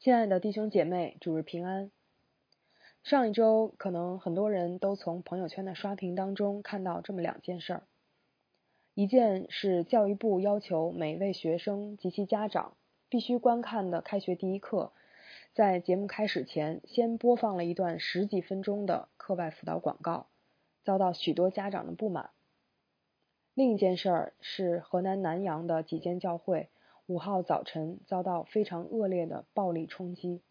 亲爱的弟兄姐妹，主日平安。上一周，可能很多人都从朋友圈的刷屏当中看到这么两件事儿：一件是教育部要求每位学生及其家长必须观看的开学第一课，在节目开始前先播放了一段十几分钟的课外辅导广告，遭到许多家长的不满；另一件事儿是河南南阳的几间教会。五号早晨遭到非常恶劣的暴力冲击，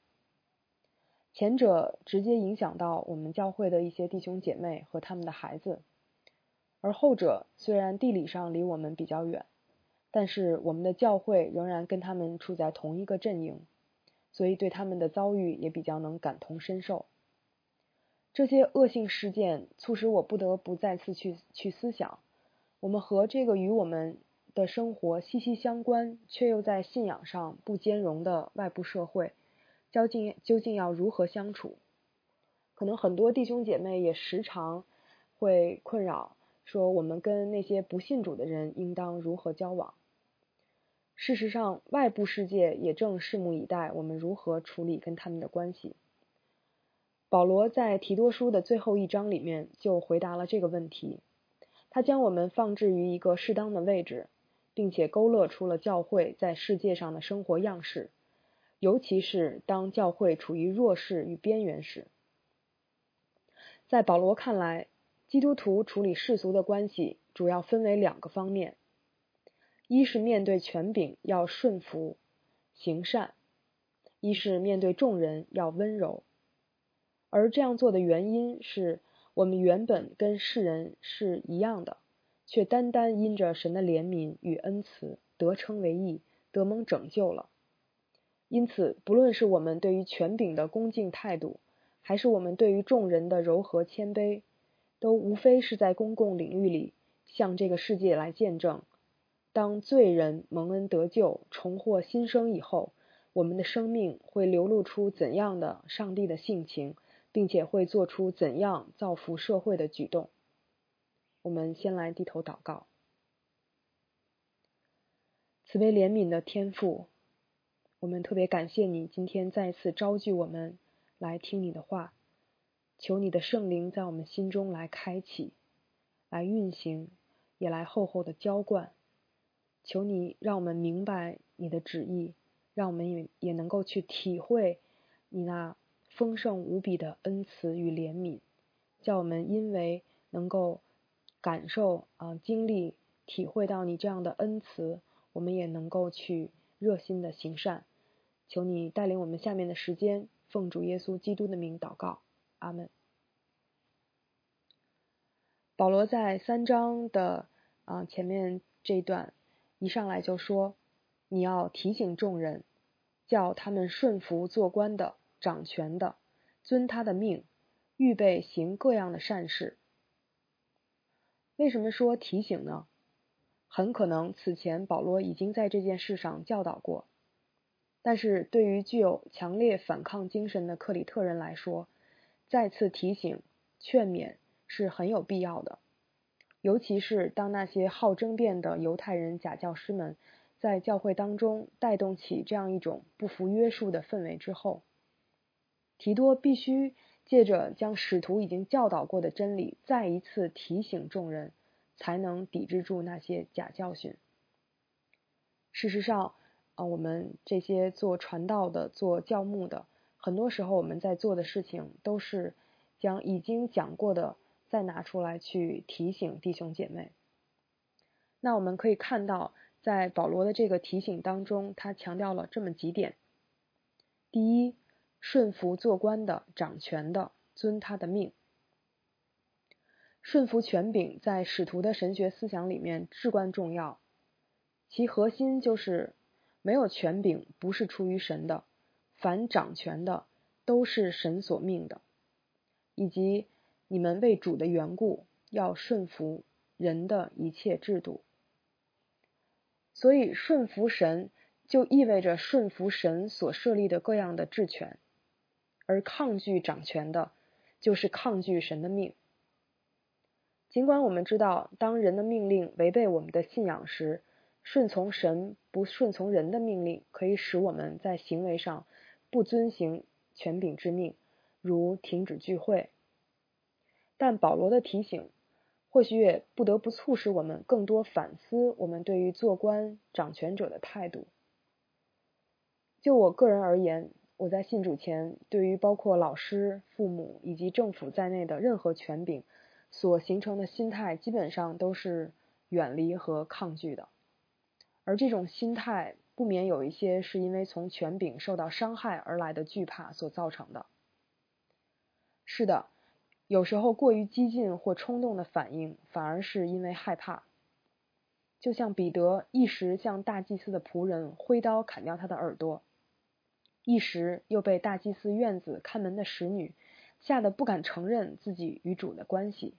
前者直接影响到我们教会的一些弟兄姐妹和他们的孩子，而后者虽然地理上离我们比较远，但是我们的教会仍然跟他们处在同一个阵营，所以对他们的遭遇也比较能感同身受。这些恶性事件促使我不得不再次去去思想，我们和这个与我们。的生活息息相关，却又在信仰上不兼容的外部社会，究竟究竟要如何相处？可能很多弟兄姐妹也时常会困扰，说我们跟那些不信主的人应当如何交往？事实上，外部世界也正拭目以待我们如何处理跟他们的关系。保罗在提多书的最后一章里面就回答了这个问题，他将我们放置于一个适当的位置。并且勾勒出了教会在世界上的生活样式，尤其是当教会处于弱势与边缘时。在保罗看来，基督徒处理世俗的关系主要分为两个方面：一是面对权柄要顺服行善；一是面对众人要温柔。而这样做的原因是我们原本跟世人是一样的。却单单因着神的怜悯与恩慈得称为义，得蒙拯救了。因此，不论是我们对于权柄的恭敬态度，还是我们对于众人的柔和谦卑，都无非是在公共领域里向这个世界来见证：当罪人蒙恩得救、重获新生以后，我们的生命会流露出怎样的上帝的性情，并且会做出怎样造福社会的举动。我们先来低头祷告，慈悲怜悯的天父，我们特别感谢你今天再次召聚我们来听你的话，求你的圣灵在我们心中来开启、来运行，也来厚厚的浇灌。求你让我们明白你的旨意，让我们也也能够去体会你那丰盛无比的恩慈与怜悯，叫我们因为能够。感受啊，经历、体会到你这样的恩慈，我们也能够去热心的行善。求你带领我们下面的时间，奉主耶稣基督的名祷告，阿门。保罗在三章的啊前面这段一上来就说，你要提醒众人，叫他们顺服做官的、掌权的，遵他的命，预备行各样的善事。为什么说提醒呢？很可能此前保罗已经在这件事上教导过，但是对于具有强烈反抗精神的克里特人来说，再次提醒、劝勉是很有必要的。尤其是当那些好争辩的犹太人假教师们在教会当中带动起这样一种不服约束的氛围之后，提多必须。借着将使徒已经教导过的真理再一次提醒众人，才能抵制住那些假教训。事实上，啊，我们这些做传道的、做教牧的，很多时候我们在做的事情都是将已经讲过的再拿出来去提醒弟兄姐妹。那我们可以看到，在保罗的这个提醒当中，他强调了这么几点：第一。顺服做官的、掌权的，遵他的命。顺服权柄在使徒的神学思想里面至关重要，其核心就是没有权柄不是出于神的，凡掌权的都是神所命的，以及你们为主的缘故要顺服人的一切制度。所以顺服神就意味着顺服神所设立的各样的治权。而抗拒掌权的，就是抗拒神的命。尽管我们知道，当人的命令违背我们的信仰时，顺从神不顺从人的命令，可以使我们在行为上不遵行权柄之命，如停止聚会。但保罗的提醒，或许也不得不促使我们更多反思我们对于做官掌权者的态度。就我个人而言，我在信主前，对于包括老师、父母以及政府在内的任何权柄所形成的心态，基本上都是远离和抗拒的。而这种心态，不免有一些是因为从权柄受到伤害而来的惧怕所造成的。是的。有时候过于激进或冲动的反应，反而是因为害怕。就像彼得一时向大祭司的仆人挥刀砍掉他的耳朵，一时又被大祭司院子看门的使女吓得不敢承认自己与主的关系。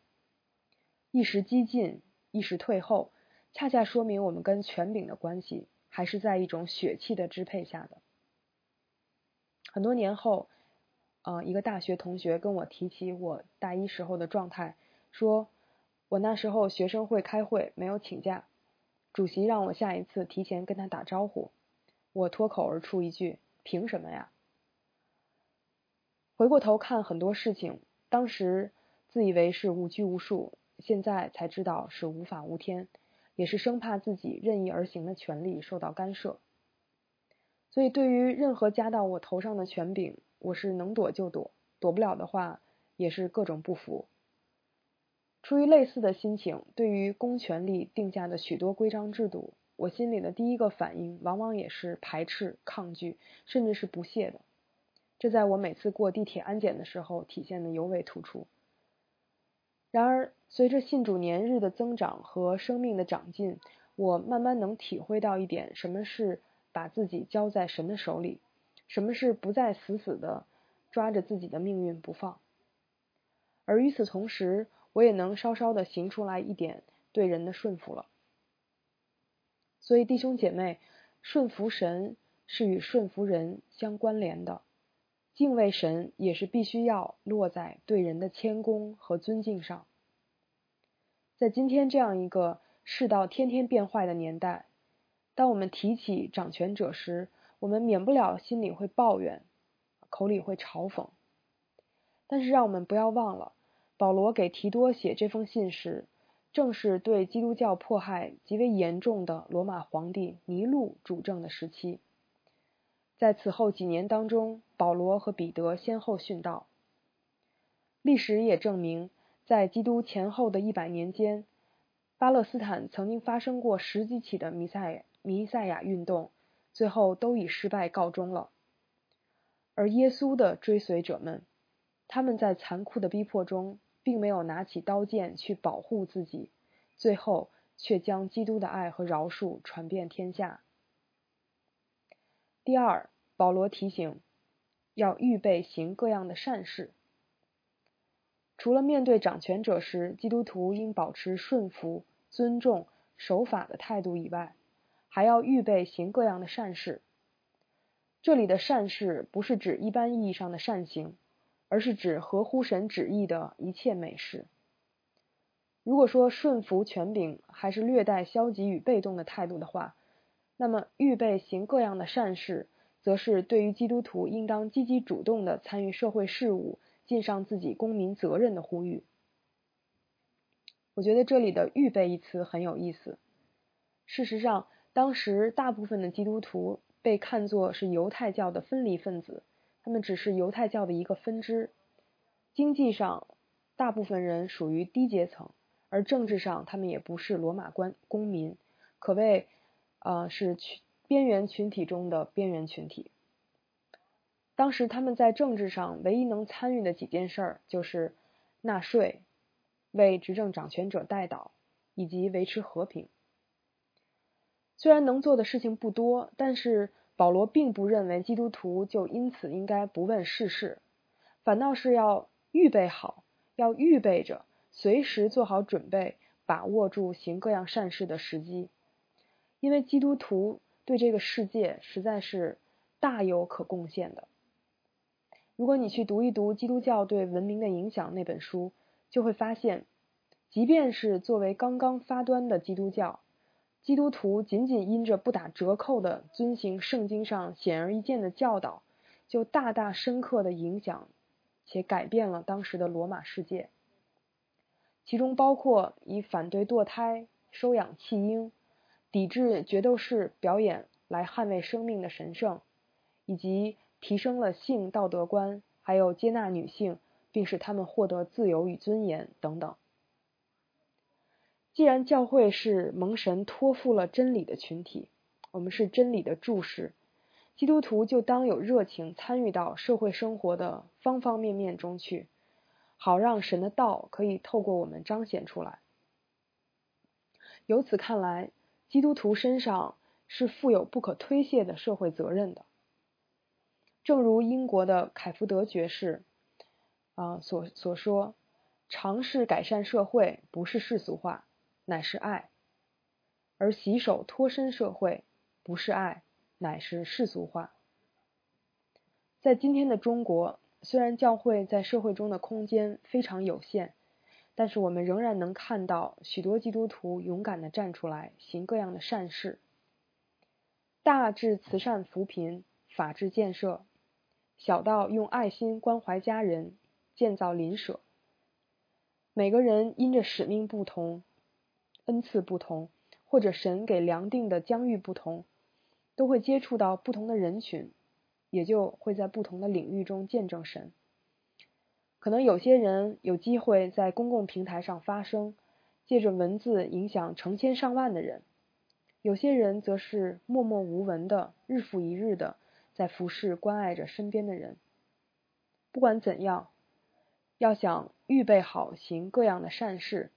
一时激进，一时退后，恰恰说明我们跟权柄的关系还是在一种血气的支配下的。很多年后。呃，一个大学同学跟我提起我大一时候的状态，说我那时候学生会开会没有请假，主席让我下一次提前跟他打招呼，我脱口而出一句：“凭什么呀？”回过头看很多事情，当时自以为是无拘无束，现在才知道是无法无天，也是生怕自己任意而行的权利受到干涉。所以，对于任何加到我头上的权柄，我是能躲就躲，躲不了的话，也是各种不服。出于类似的心情，对于公权力定下的许多规章制度，我心里的第一个反应，往往也是排斥、抗拒，甚至是不屑的。这在我每次过地铁安检的时候，体现的尤为突出。然而，随着信主年日的增长和生命的长进，我慢慢能体会到一点，什么是把自己交在神的手里。什么是不再死死的抓着自己的命运不放？而与此同时，我也能稍稍的行出来一点对人的顺服了。所以，弟兄姐妹，顺服神是与顺服人相关联的，敬畏神也是必须要落在对人的谦恭和尊敬上。在今天这样一个世道天天变坏的年代，当我们提起掌权者时，我们免不了心里会抱怨，口里会嘲讽，但是让我们不要忘了，保罗给提多写这封信时，正是对基督教迫害极为严重的罗马皇帝尼禄主政的时期。在此后几年当中，保罗和彼得先后殉道。历史也证明，在基督前后的一百年间，巴勒斯坦曾经发生过十几起的弥赛弥赛亚运动。最后都以失败告终了。而耶稣的追随者们，他们在残酷的逼迫中，并没有拿起刀剑去保护自己，最后却将基督的爱和饶恕传遍天下。第二，保罗提醒要预备行各样的善事。除了面对掌权者时，基督徒应保持顺服、尊重、守法的态度以外。还要预备行各样的善事。这里的善事不是指一般意义上的善行，而是指合乎神旨意的一切美事。如果说顺服权柄还是略带消极与被动的态度的话，那么预备行各样的善事，则是对于基督徒应当积极主动的参与社会事务、尽上自己公民责任的呼吁。我觉得这里的“预备”一词很有意思。事实上，当时，大部分的基督徒被看作是犹太教的分离分子，他们只是犹太教的一个分支。经济上，大部分人属于低阶层，而政治上，他们也不是罗马官公民，可谓呃是群边缘群体中的边缘群体。当时他们在政治上唯一能参与的几件事儿，就是纳税、为执政掌权者代祷，以及维持和平。虽然能做的事情不多，但是保罗并不认为基督徒就因此应该不问世事，反倒是要预备好，要预备着，随时做好准备，把握住行各样善事的时机。因为基督徒对这个世界实在是大有可贡献的。如果你去读一读《基督教对文明的影响》那本书，就会发现，即便是作为刚刚发端的基督教。基督徒仅仅因着不打折扣的遵行圣经上显而易见的教导，就大大深刻的影响且改变了当时的罗马世界，其中包括以反对堕胎、收养弃婴、抵制决斗士表演来捍卫生命的神圣，以及提升了性道德观，还有接纳女性，并使他们获得自由与尊严等等。既然教会是蒙神托付了真理的群体，我们是真理的注释，基督徒就当有热情参与到社会生活的方方面面中去，好让神的道可以透过我们彰显出来。由此看来，基督徒身上是负有不可推卸的社会责任的。正如英国的凯福德爵士啊所所说：“尝试改善社会不是世俗化。”乃是爱，而洗手脱身社会不是爱，乃是世俗化。在今天的中国，虽然教会在社会中的空间非常有限，但是我们仍然能看到许多基督徒勇敢的站出来行各样的善事，大至慈善扶贫、法治建设，小到用爱心关怀家人、建造邻舍。每个人因着使命不同。恩赐不同，或者神给量定的疆域不同，都会接触到不同的人群，也就会在不同的领域中见证神。可能有些人有机会在公共平台上发声，借着文字影响成千上万的人；有些人则是默默无闻的，日复一日的在服侍、关爱着身边的人。不管怎样，要想预备好行各样的善事。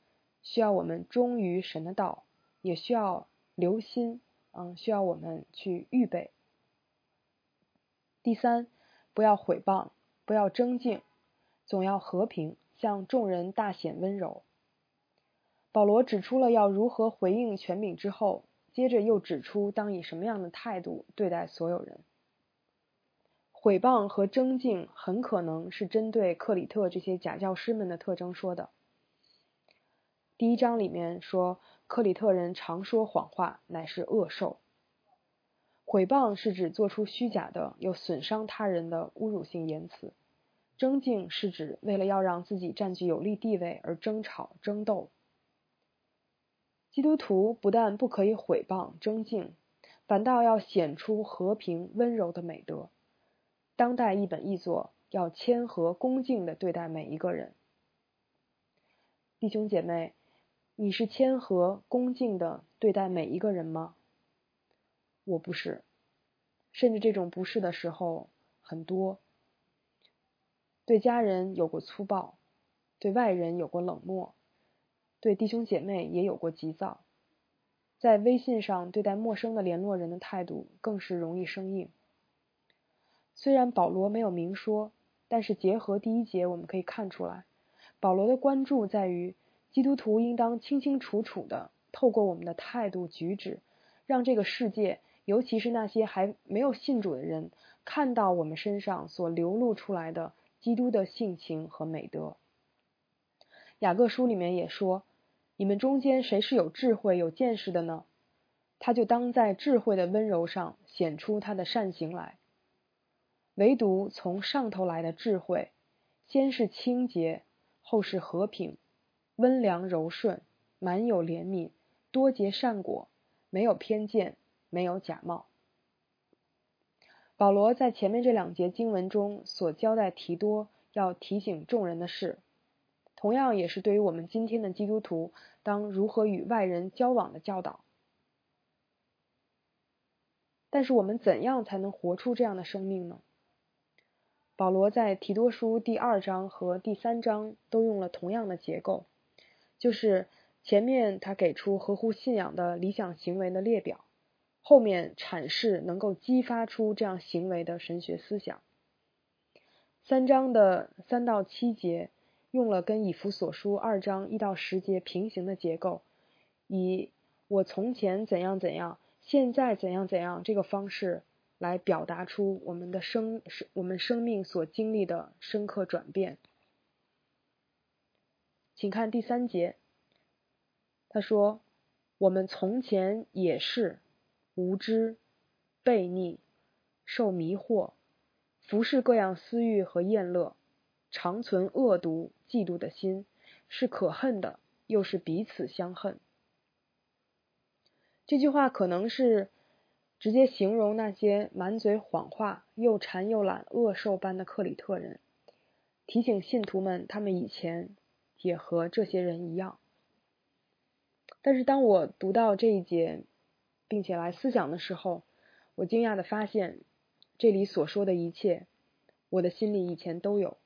需要我们忠于神的道，也需要留心，嗯，需要我们去预备。第三，不要毁谤，不要争竞，总要和平，向众人大显温柔。保罗指出了要如何回应权柄之后，接着又指出当以什么样的态度对待所有人。毁谤和争竞很可能是针对克里特这些假教师们的特征说的。第一章里面说，克里特人常说谎话，乃是恶兽。毁谤是指做出虚假的、又损伤他人的侮辱性言辞；争竞是指为了要让自己占据有利地位而争吵、争斗。基督徒不但不可以毁谤、争竞，反倒要显出和平、温柔的美德。当代一本译作要谦和、恭敬的对待每一个人，弟兄姐妹。你是谦和恭敬的对待每一个人吗？我不是，甚至这种不是的时候很多。对家人有过粗暴，对外人有过冷漠，对弟兄姐妹也有过急躁，在微信上对待陌生的联络人的态度更是容易生硬。虽然保罗没有明说，但是结合第一节我们可以看出来，保罗的关注在于。基督徒应当清清楚楚的透过我们的态度举止，让这个世界，尤其是那些还没有信主的人，看到我们身上所流露出来的基督的性情和美德。雅各书里面也说：“你们中间谁是有智慧、有见识的呢？他就当在智慧的温柔上显出他的善行来。唯独从上头来的智慧，先是清洁，后是和平。”温良柔顺，满有怜悯，多结善果，没有偏见，没有假冒。保罗在前面这两节经文中所交代提多要提醒众人的事，同样也是对于我们今天的基督徒当如何与外人交往的教导。但是我们怎样才能活出这样的生命呢？保罗在提多书第二章和第三章都用了同样的结构。就是前面他给出合乎信仰的理想行为的列表，后面阐释能够激发出这样行为的神学思想。三章的三到七节用了跟以弗所书二章一到十节平行的结构，以我从前怎样怎样，现在怎样怎样这个方式来表达出我们的生我们生命所经历的深刻转变。请看第三节，他说：“我们从前也是无知、悖逆、受迷惑、服侍各样私欲和厌乐，常存恶毒、嫉妒的心，是可恨的，又是彼此相恨。这句话可能是直接形容那些满嘴谎话、又馋又懒、恶兽般的克里特人，提醒信徒们，他们以前也和这些人一样。但是当我读到这一节，并且来思想的时候，我惊讶的发现，这里所说的一切，我的心里以前都有。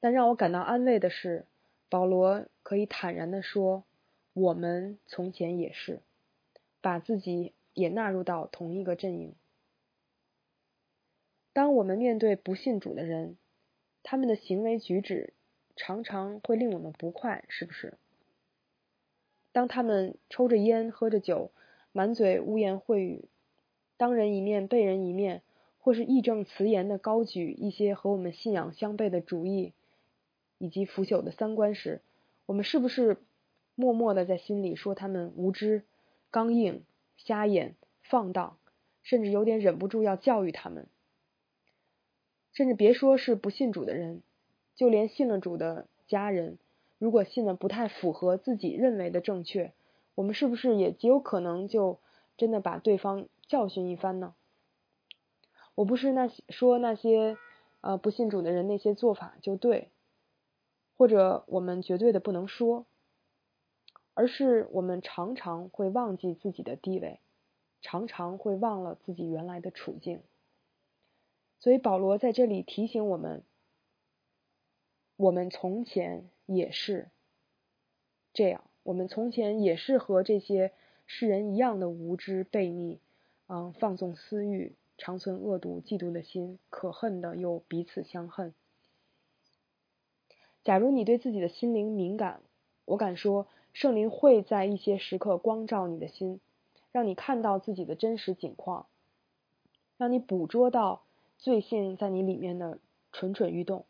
但让我感到安慰的是，保罗可以坦然的说：“我们从前也是，把自己也纳入到同一个阵营。”当我们面对不信主的人，他们的行为举止常常会令我们不快，是不是？当他们抽着烟、喝着酒，满嘴污言秽语，当人一面背人一面，或是义正辞严的高举一些和我们信仰相悖的主义以及腐朽的三观时，我们是不是默默的在心里说他们无知、刚硬、瞎眼、放荡，甚至有点忍不住要教育他们？甚至别说是不信主的人，就连信了主的家人。如果信的不太符合自己认为的正确，我们是不是也极有可能就真的把对方教训一番呢？我不是那些说那些呃不信主的人那些做法就对，或者我们绝对的不能说，而是我们常常会忘记自己的地位，常常会忘了自己原来的处境。所以保罗在这里提醒我们，我们从前。也是这样，我们从前也是和这些世人一样的无知、悖逆，嗯，放纵私欲，长存恶毒、嫉妒的心，可恨的又彼此相恨。假如你对自己的心灵敏感，我敢说，圣灵会在一些时刻光照你的心，让你看到自己的真实景况，让你捕捉到罪性在你里面的蠢蠢欲动。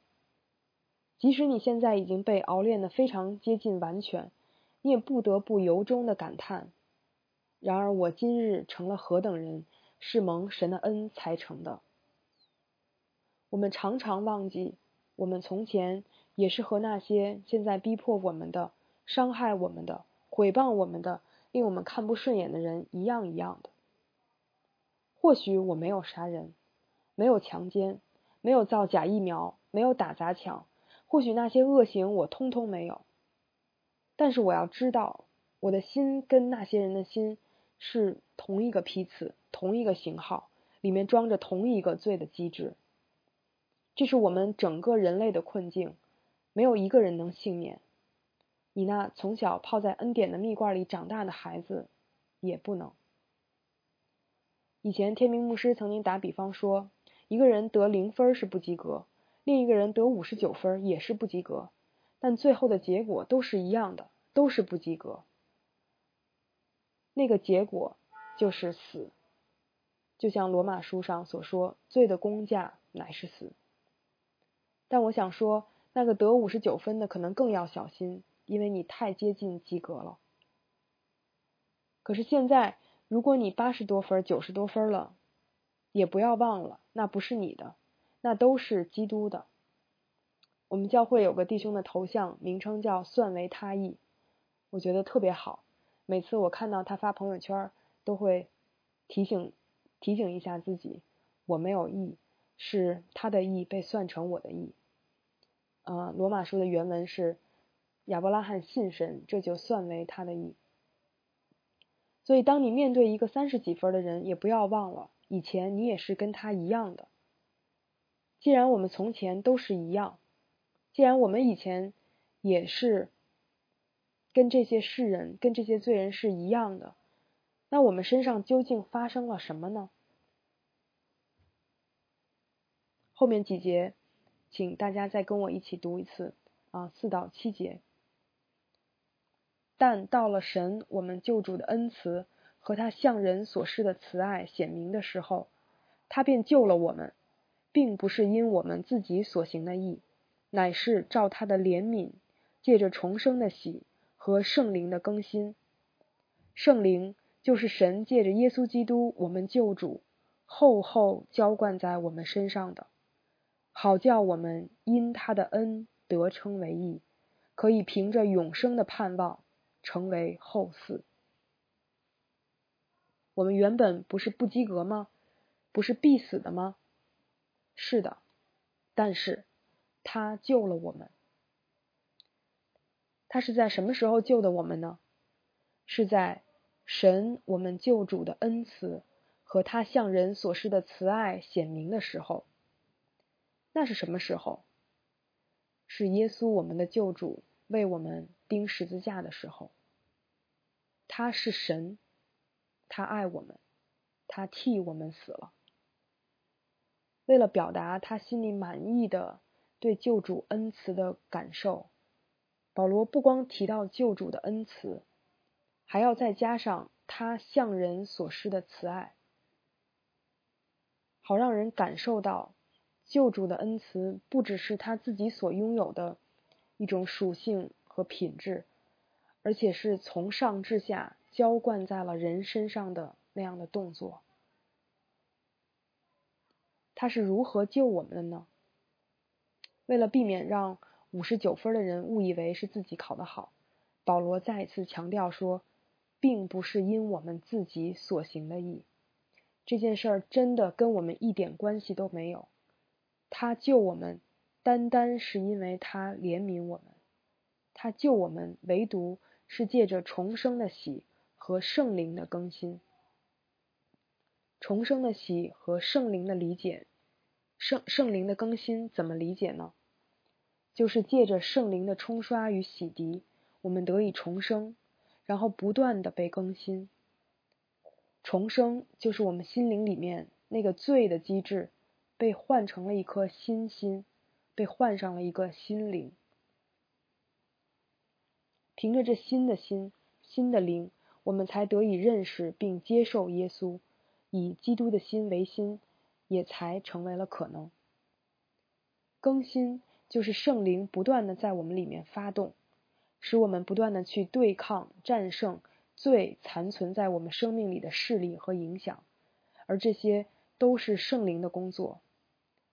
即使你现在已经被熬炼的非常接近完全，你也不得不由衷的感叹：然而我今日成了何等人，是蒙神的恩才成的。我们常常忘记，我们从前也是和那些现在逼迫我们的、伤害我们的、毁谤我们的、令我们看不顺眼的人一样一样的。或许我没有杀人，没有强奸，没有造假疫苗，没有打砸抢。或许那些恶行我通通没有，但是我要知道，我的心跟那些人的心是同一个批次、同一个型号，里面装着同一个罪的机制。这是我们整个人类的困境，没有一个人能幸免。你那从小泡在恩典的蜜罐里长大的孩子，也不能。以前天明牧师曾经打比方说，一个人得零分是不及格。另一个人得五十九分也是不及格，但最后的结果都是一样的，都是不及格。那个结果就是死，就像罗马书上所说：“罪的工价乃是死。”但我想说，那个得五十九分的可能更要小心，因为你太接近及格了。可是现在，如果你八十多分、九十多分了，也不要忘了，那不是你的。那都是基督的。我们教会有个弟兄的头像，名称叫“算为他意”，我觉得特别好。每次我看到他发朋友圈，都会提醒提醒一下自己：我没有意，是他的意被算成我的意。呃，罗马书的原文是：亚伯拉罕信神，这就算为他的意。所以，当你面对一个三十几分的人，也不要忘了，以前你也是跟他一样的。既然我们从前都是一样，既然我们以前也是跟这些世人、跟这些罪人是一样的，那我们身上究竟发生了什么呢？后面几节，请大家再跟我一起读一次啊，四到七节。但到了神我们救主的恩慈和他向人所示的慈爱显明的时候，他便救了我们。并不是因我们自己所行的义，乃是照他的怜悯，借着重生的喜和圣灵的更新。圣灵就是神借着耶稣基督我们救主厚厚浇灌在我们身上的，好叫我们因他的恩得称为义，可以凭着永生的盼望成为后嗣。我们原本不是不及格吗？不是必死的吗？是的，但是他救了我们。他是在什么时候救的我们呢？是在神我们救主的恩慈和他向人所示的慈爱显明的时候。那是什么时候？是耶稣我们的救主为我们钉十字架的时候。他是神，他爱我们，他替我们死了。为了表达他心里满意的对救主恩慈的感受。保罗不光提到救主的恩慈，还要再加上他向人所施的慈爱，好让人感受到救主的恩慈不只是他自己所拥有的一种属性和品质，而且是从上至下浇灌在了人身上的那样的动作。他是如何救我们的呢？为了避免让五十九分的人误以为是自己考得好，保罗再一次强调说，并不是因我们自己所行的义，这件事儿真的跟我们一点关系都没有。他救我们，单单是因为他怜悯我们，他救我们唯独是借着重生的喜和圣灵的更新。重生的喜和圣灵的理解，圣圣灵的更新怎么理解呢？就是借着圣灵的冲刷与洗涤，我们得以重生，然后不断的被更新。重生就是我们心灵里面那个罪的机制被换成了一颗新心，被换上了一个心灵。凭着这新的心、新的灵，我们才得以认识并接受耶稣，以基督的心为心，也才成为了可能。更新。就是圣灵不断的在我们里面发动，使我们不断的去对抗、战胜最残存在我们生命里的势力和影响，而这些都是圣灵的工作，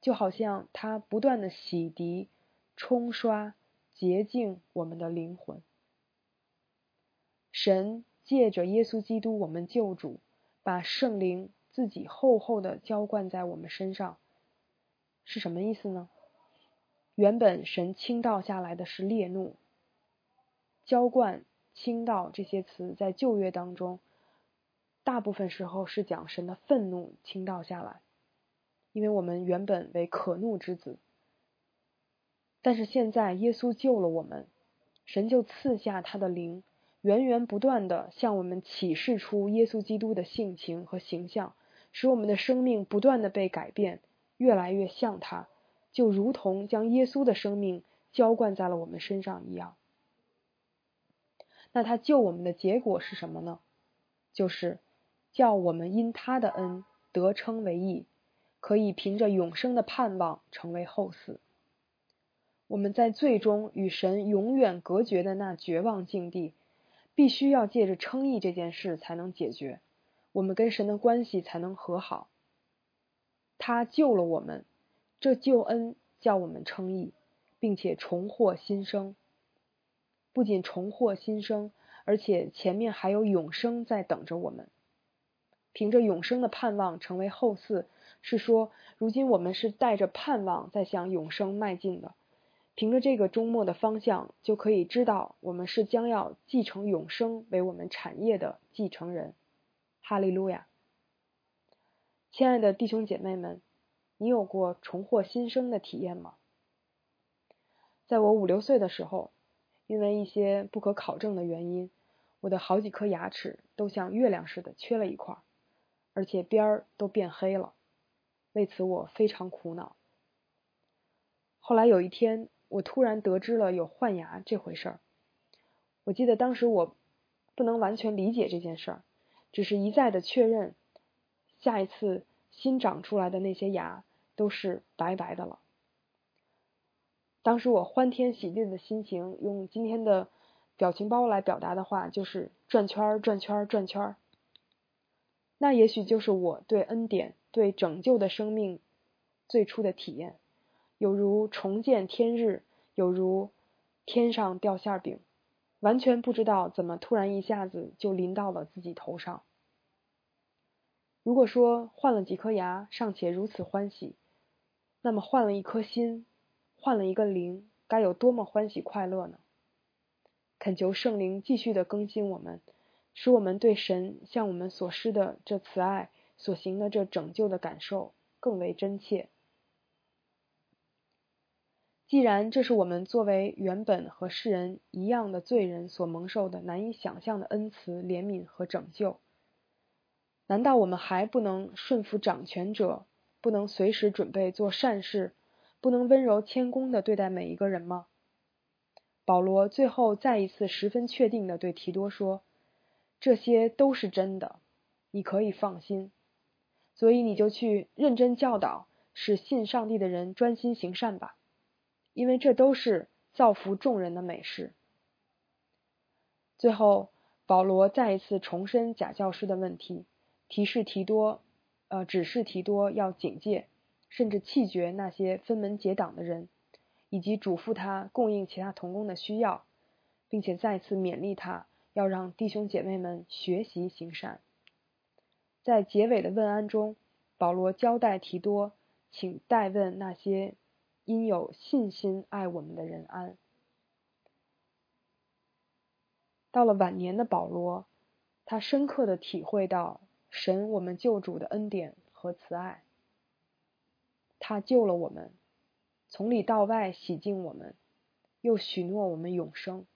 就好像他不断的洗涤、冲刷、洁净我们的灵魂。神借着耶稣基督，我们救主，把圣灵自己厚厚的浇灌在我们身上，是什么意思呢？原本神倾倒下来的是烈怒，浇灌、倾倒这些词在旧约当中，大部分时候是讲神的愤怒倾倒下来，因为我们原本为可怒之子。但是现在耶稣救了我们，神就赐下他的灵，源源不断的向我们启示出耶稣基督的性情和形象，使我们的生命不断的被改变，越来越像他。就如同将耶稣的生命浇灌在了我们身上一样，那他救我们的结果是什么呢？就是叫我们因他的恩得称为义，可以凭着永生的盼望成为后嗣。我们在最终与神永远隔绝的那绝望境地，必须要借着称义这件事才能解决，我们跟神的关系才能和好。他救了我们。这救恩叫我们称义，并且重获新生。不仅重获新生，而且前面还有永生在等着我们。凭着永生的盼望成为后嗣，是说如今我们是带着盼望在向永生迈进的。凭着这个终末的方向，就可以知道我们是将要继承永生为我们产业的继承人。哈利路亚！亲爱的弟兄姐妹们。你有过重获新生的体验吗？在我五六岁的时候，因为一些不可考证的原因，我的好几颗牙齿都像月亮似的缺了一块，而且边儿都变黑了。为此我非常苦恼。后来有一天，我突然得知了有换牙这回事儿。我记得当时我不能完全理解这件事儿，只是一再的确认，下一次新长出来的那些牙。都是白白的了。当时我欢天喜地的心情，用今天的表情包来表达的话，就是转圈儿、转圈儿、转圈儿。那也许就是我对恩典对拯救的生命最初的体验，有如重见天日，有如天上掉馅饼，完全不知道怎么突然一下子就临到了自己头上。如果说换了几颗牙尚且如此欢喜，那么换了一颗心，换了一个灵，该有多么欢喜快乐呢？恳求圣灵继续的更新我们，使我们对神向我们所施的这慈爱所行的这拯救的感受更为真切。既然这是我们作为原本和世人一样的罪人所蒙受的难以想象的恩慈、怜悯和拯救。难道我们还不能顺服掌权者，不能随时准备做善事，不能温柔谦恭的对待每一个人吗？保罗最后再一次十分确定的对提多说：“这些都是真的，你可以放心。所以你就去认真教导，使信上帝的人专心行善吧，因为这都是造福众人的美事。”最后，保罗再一次重申假教师的问题。提示提多，呃，指示提多要警戒，甚至弃绝那些分门结党的人，以及嘱咐他供应其他童工的需要，并且再次勉励他要让弟兄姐妹们学习行善。在结尾的问安中，保罗交代提多，请代问那些因有信心爱我们的人安。到了晚年的保罗，他深刻的体会到。神，我们救主的恩典和慈爱，他救了我们，从里到外洗净我们，又许诺我们永生。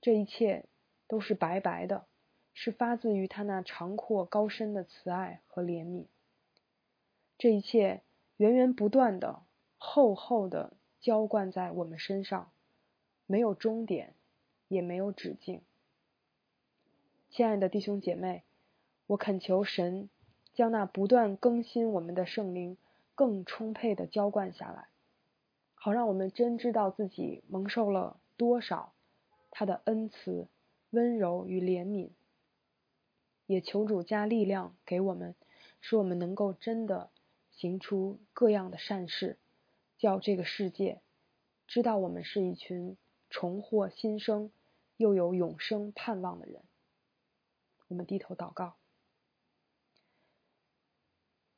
这一切都是白白的，是发自于他那长阔高深的慈爱和怜悯。这一切源源不断的、厚厚的浇灌在我们身上，没有终点，也没有止境。亲爱的弟兄姐妹。我恳求神将那不断更新我们的圣灵更充沛的浇灌下来，好让我们真知道自己蒙受了多少他的恩慈、温柔与怜悯。也求主加力量给我们，使我们能够真的行出各样的善事，叫这个世界知道我们是一群重获新生又有永生盼望的人。我们低头祷告。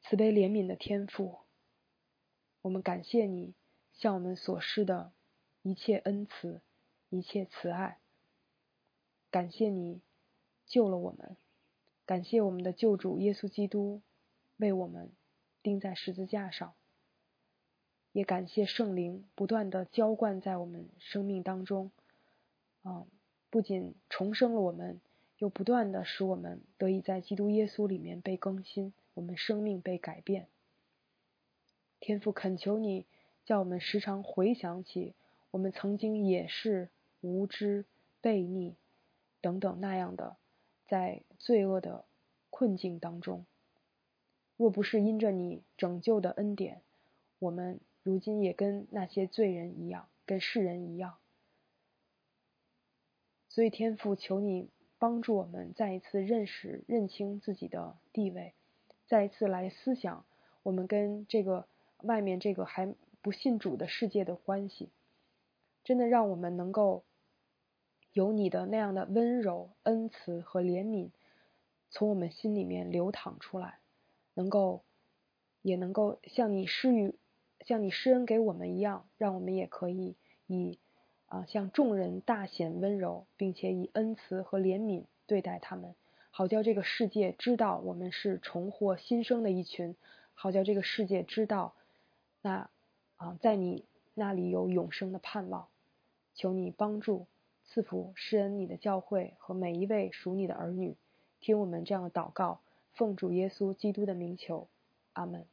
慈悲怜悯的天赋，我们感谢你向我们所施的一切恩慈、一切慈爱。感谢你救了我们，感谢我们的救主耶稣基督为我们钉在十字架上，也感谢圣灵不断的浇灌在我们生命当中，啊，不仅重生了我们，又不断的使我们得以在基督耶稣里面被更新。我们生命被改变，天父恳求你，叫我们时常回想起我们曾经也是无知、悖逆等等那样的，在罪恶的困境当中。若不是因着你拯救的恩典，我们如今也跟那些罪人一样，跟世人一样。所以天父，求你帮助我们再一次认识、认清自己的地位。再一次来思想我们跟这个外面这个还不信主的世界的关系，真的让我们能够有你的那样的温柔、恩慈和怜悯从我们心里面流淌出来，能够也能够像你施予、像你施恩给我们一样，让我们也可以以啊向众人大显温柔，并且以恩慈和怜悯对待他们。好叫这个世界知道我们是重获新生的一群，好叫这个世界知道，那啊，在你那里有永生的盼望。求你帮助赐福施恩你的教会和每一位属你的儿女，听我们这样的祷告，奉主耶稣基督的名求，阿门。